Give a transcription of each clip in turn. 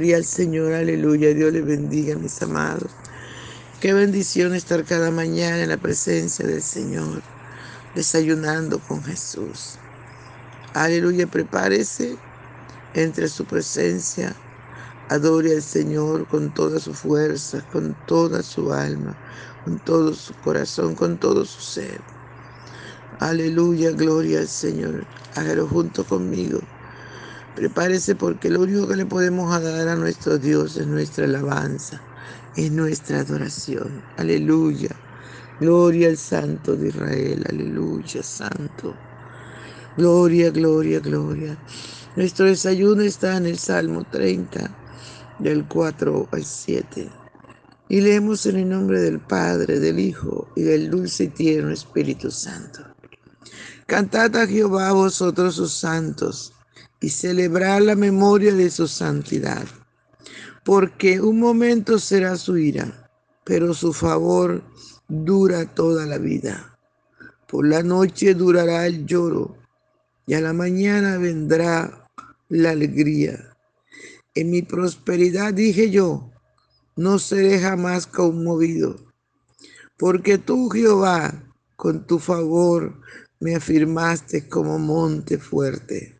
Gloria al Señor, aleluya. Dios le bendiga, mis amados. Qué bendición estar cada mañana en la presencia del Señor, desayunando con Jesús. Aleluya, prepárese entre su presencia. Adore al Señor con toda su fuerza, con toda su alma, con todo su corazón, con todo su ser. Aleluya, gloria al Señor. Hágalo junto conmigo. Prepárese porque lo único que le podemos dar a nuestro Dios es nuestra alabanza, es nuestra adoración. Aleluya. Gloria al Santo de Israel. Aleluya, Santo. Gloria, gloria, gloria. Nuestro desayuno está en el Salmo 30, del 4 al 7. Y leemos en el nombre del Padre, del Hijo y del dulce y tierno Espíritu Santo. Cantad a Jehová vosotros sus santos y celebrar la memoria de su santidad, porque un momento será su ira, pero su favor dura toda la vida. Por la noche durará el lloro y a la mañana vendrá la alegría. En mi prosperidad dije yo, no seré jamás conmovido, porque tú, Jehová, con tu favor me afirmaste como monte fuerte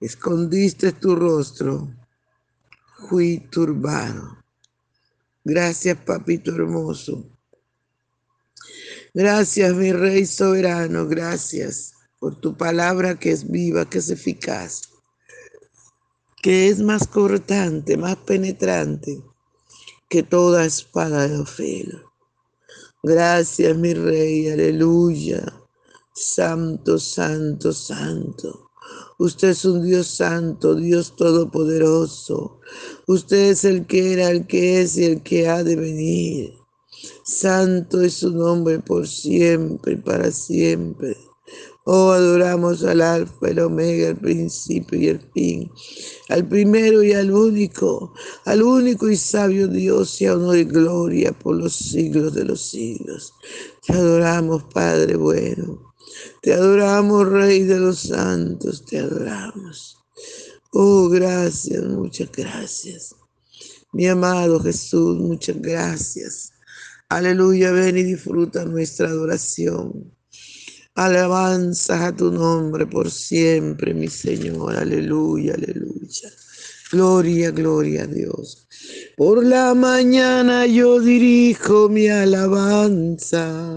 escondiste tu rostro, fui turbado. Gracias, papito hermoso. Gracias, mi rey soberano, gracias por tu palabra que es viva, que es eficaz, que es más cortante, más penetrante que toda espada de ofelo. Gracias, mi rey, aleluya. Santo, santo, santo. Usted es un Dios santo, Dios todopoderoso. Usted es el que era, el que es y el que ha de venir. Santo es su nombre por siempre y para siempre. Oh, adoramos al Alfa, el Omega, el principio y el fin, al primero y al único, al único y sabio Dios y honor y gloria por los siglos de los siglos. Te adoramos, Padre bueno. Te adoramos, Rey de los Santos, te adoramos. Oh, gracias, muchas gracias. Mi amado Jesús, muchas gracias. Aleluya, ven y disfruta nuestra adoración. Alabanza a tu nombre por siempre, mi Señor. Aleluya, aleluya. Gloria, gloria a Dios. Por la mañana yo dirijo mi alabanza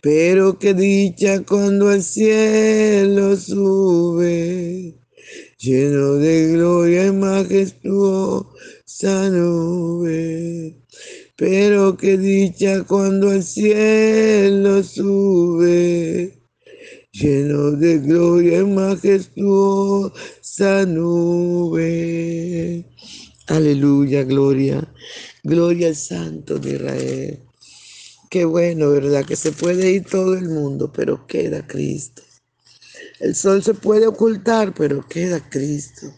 Pero qué dicha cuando al cielo sube, lleno de gloria y majestuosa nube. Pero qué dicha cuando al cielo sube lleno de gloria y majestuosa nube. Aleluya, gloria. Gloria al Santo de Israel. Qué bueno, ¿verdad? Que se puede ir todo el mundo, pero queda Cristo. El sol se puede ocultar, pero queda Cristo.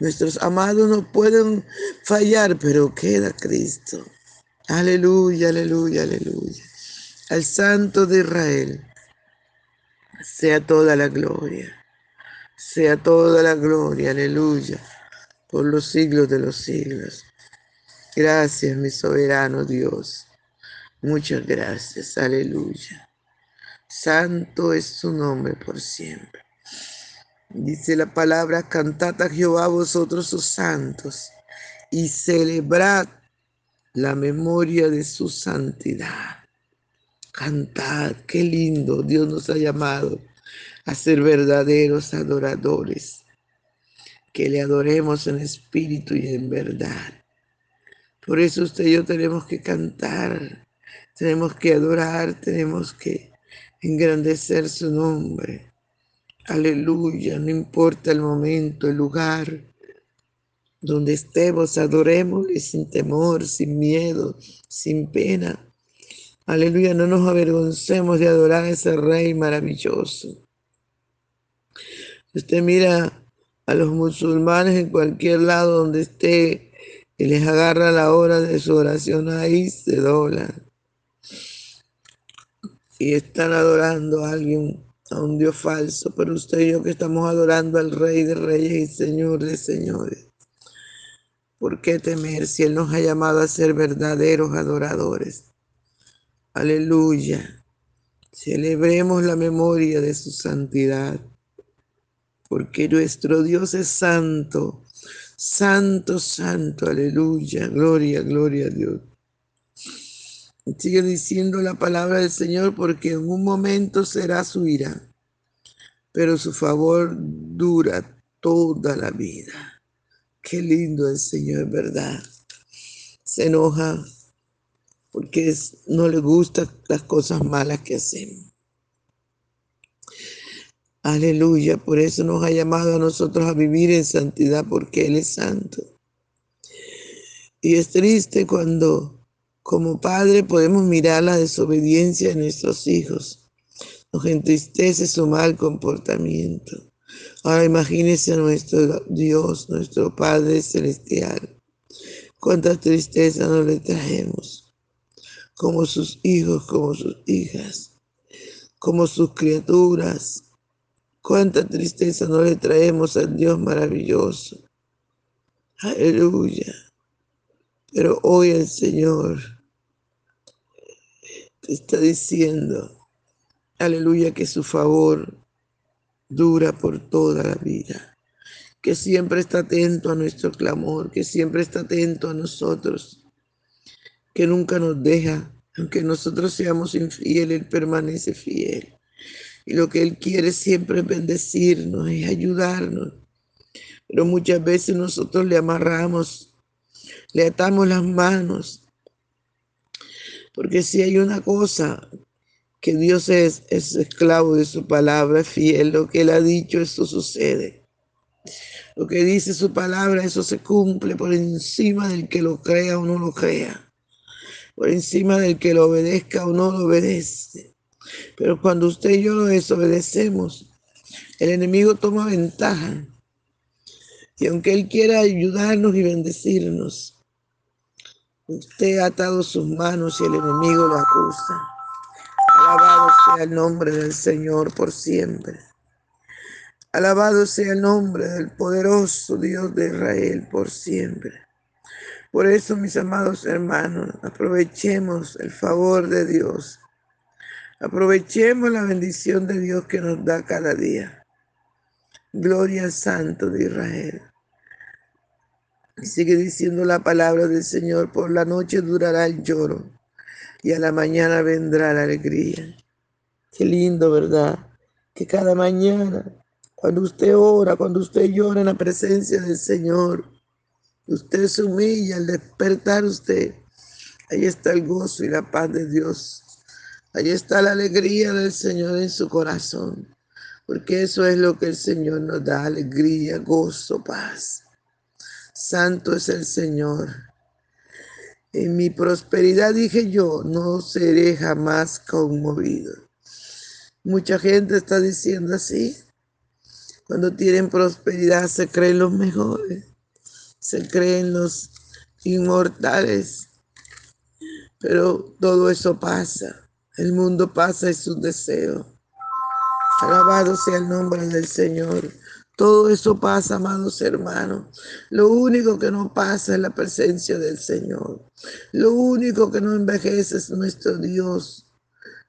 Nuestros amados no pueden fallar, pero queda Cristo. Aleluya, aleluya, aleluya. Al Santo de Israel sea toda la gloria, sea toda la gloria, aleluya, por los siglos de los siglos. Gracias, mi soberano Dios. Muchas gracias, aleluya. Santo es su nombre por siempre. Dice la palabra, cantad a Jehová vosotros sus santos y celebrad la memoria de su santidad. Cantad, qué lindo. Dios nos ha llamado a ser verdaderos adoradores. Que le adoremos en espíritu y en verdad. Por eso usted y yo tenemos que cantar, tenemos que adorar, tenemos que engrandecer su nombre. Aleluya, no importa el momento, el lugar donde estemos, adorémosle sin temor, sin miedo, sin pena Aleluya, no nos avergoncemos de adorar a ese Rey maravilloso. Usted mira a los musulmanes en cualquier lado donde esté y les agarra la hora de su oración, ahí se doblan. Y están adorando a alguien, a un Dios falso, pero usted y yo que estamos adorando al Rey de Reyes y Señor de Señores. ¿Por qué temer si Él nos ha llamado a ser verdaderos adoradores? Aleluya. Celebremos la memoria de su santidad, porque nuestro Dios es santo, santo, santo, aleluya, gloria, gloria a Dios. Sigue diciendo la palabra del Señor, porque en un momento será su ira, pero su favor dura toda la vida. Qué lindo el Señor, ¿verdad? Se enoja porque no le gustan las cosas malas que hacemos. Aleluya, por eso nos ha llamado a nosotros a vivir en santidad, porque Él es santo. Y es triste cuando como padre podemos mirar la desobediencia de nuestros hijos. Nos entristece su mal comportamiento. Ahora imagínese a nuestro Dios, nuestro Padre Celestial. Cuánta tristeza nos le traemos como sus hijos, como sus hijas, como sus criaturas. Cuánta tristeza no le traemos al Dios maravilloso. Aleluya. Pero hoy el Señor te está diciendo, aleluya, que su favor dura por toda la vida, que siempre está atento a nuestro clamor, que siempre está atento a nosotros que nunca nos deja, aunque nosotros seamos infieles, Él permanece fiel. Y lo que Él quiere siempre es bendecirnos, y ayudarnos. Pero muchas veces nosotros le amarramos, le atamos las manos. Porque si hay una cosa que Dios es, es esclavo de su palabra, fiel, lo que Él ha dicho, eso sucede. Lo que dice su palabra, eso se cumple por encima del que lo crea o no lo crea por encima del que lo obedezca o no lo obedece. Pero cuando usted y yo lo desobedecemos, el enemigo toma ventaja. Y aunque Él quiera ayudarnos y bendecirnos, usted ha atado sus manos y el enemigo lo acusa. Alabado sea el nombre del Señor por siempre. Alabado sea el nombre del poderoso Dios de Israel por siempre. Por eso, mis amados hermanos, aprovechemos el favor de Dios. Aprovechemos la bendición de Dios que nos da cada día. Gloria al Santo de Israel. Sigue diciendo la palabra del Señor, por la noche durará el lloro y a la mañana vendrá la alegría. Qué lindo, ¿verdad? Que cada mañana cuando usted ora, cuando usted llora en la presencia del Señor, usted se humilla al despertar usted. Ahí está el gozo y la paz de Dios. Ahí está la alegría del Señor en su corazón. Porque eso es lo que el Señor nos da, alegría, gozo, paz. Santo es el Señor. En mi prosperidad dije yo, no seré jamás conmovido. Mucha gente está diciendo así, cuando tienen prosperidad se creen los mejores, se creen los inmortales. Pero todo eso pasa. El mundo pasa y sus deseos. Alabado sea el nombre del Señor. Todo eso pasa, amados hermanos. Lo único que no pasa es la presencia del Señor. Lo único que no envejece es nuestro Dios.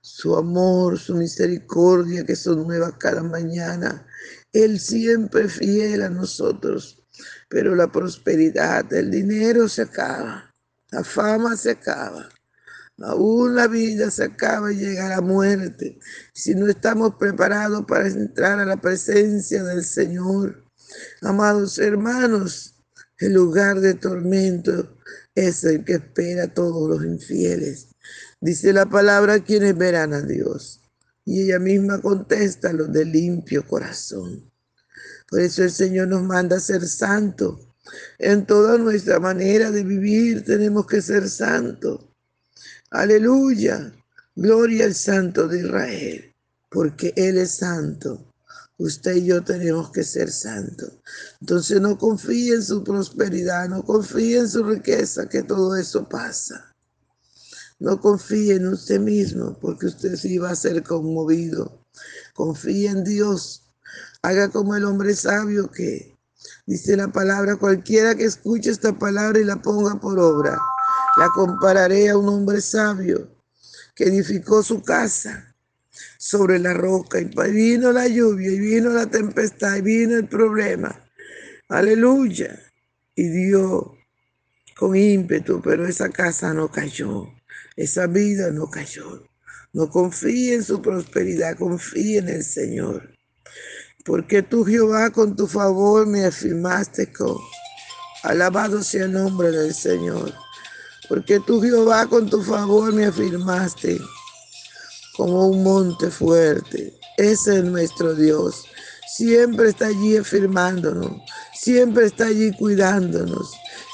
Su amor, su misericordia que son nuevas cada mañana. Él siempre fiel a nosotros. Pero la prosperidad, el dinero se acaba, la fama se acaba. Aún la vida se acaba y llega la muerte. Si no estamos preparados para entrar a la presencia del Señor, amados hermanos, el lugar de tormento es el que espera a todos los infieles. Dice la palabra quienes verán a Dios. Y ella misma contesta los de limpio corazón. Por eso el Señor nos manda a ser santos. En toda nuestra manera de vivir tenemos que ser santos. Aleluya. Gloria al Santo de Israel. Porque Él es santo. Usted y yo tenemos que ser santos. Entonces no confíe en su prosperidad, no confíe en su riqueza, que todo eso pasa. No confíe en usted mismo porque usted sí va a ser conmovido. Confíe en Dios. Haga como el hombre sabio que dice la palabra, cualquiera que escuche esta palabra y la ponga por obra, la compararé a un hombre sabio que edificó su casa sobre la roca y vino la lluvia y vino la tempestad y vino el problema. Aleluya. Y dio con ímpetu, pero esa casa no cayó. Esa vida no cayó. No confíe en su prosperidad, confíe en el Señor. Porque tú, Jehová, con tu favor me afirmaste con... Alabado sea el nombre del Señor. Porque tú, Jehová, con tu favor me afirmaste como un monte fuerte. Ese es nuestro Dios. Siempre está allí afirmándonos. Siempre está allí cuidándonos.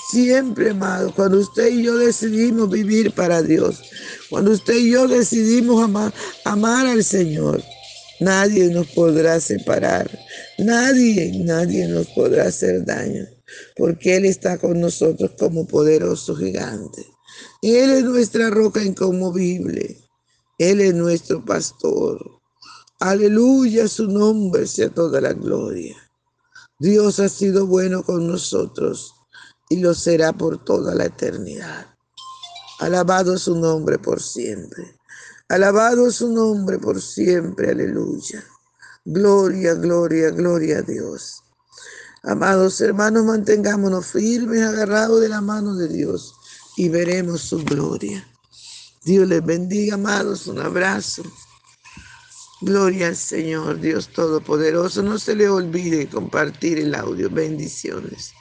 Siempre, amado, cuando usted y yo decidimos vivir para Dios, cuando usted y yo decidimos amar, amar al Señor, nadie nos podrá separar, nadie, nadie nos podrá hacer daño, porque Él está con nosotros como poderoso gigante. Él es nuestra roca inconmovible, Él es nuestro pastor. Aleluya, su nombre sea toda la gloria. Dios ha sido bueno con nosotros y lo será por toda la eternidad. Alabado su nombre por siempre. Alabado su nombre por siempre. Aleluya. Gloria, gloria, gloria a Dios. Amados hermanos, mantengámonos firmes, agarrados de la mano de Dios y veremos su gloria. Dios les bendiga, amados. Un abrazo. Gloria al Señor, Dios Todopoderoso. No se le olvide compartir el audio. Bendiciones.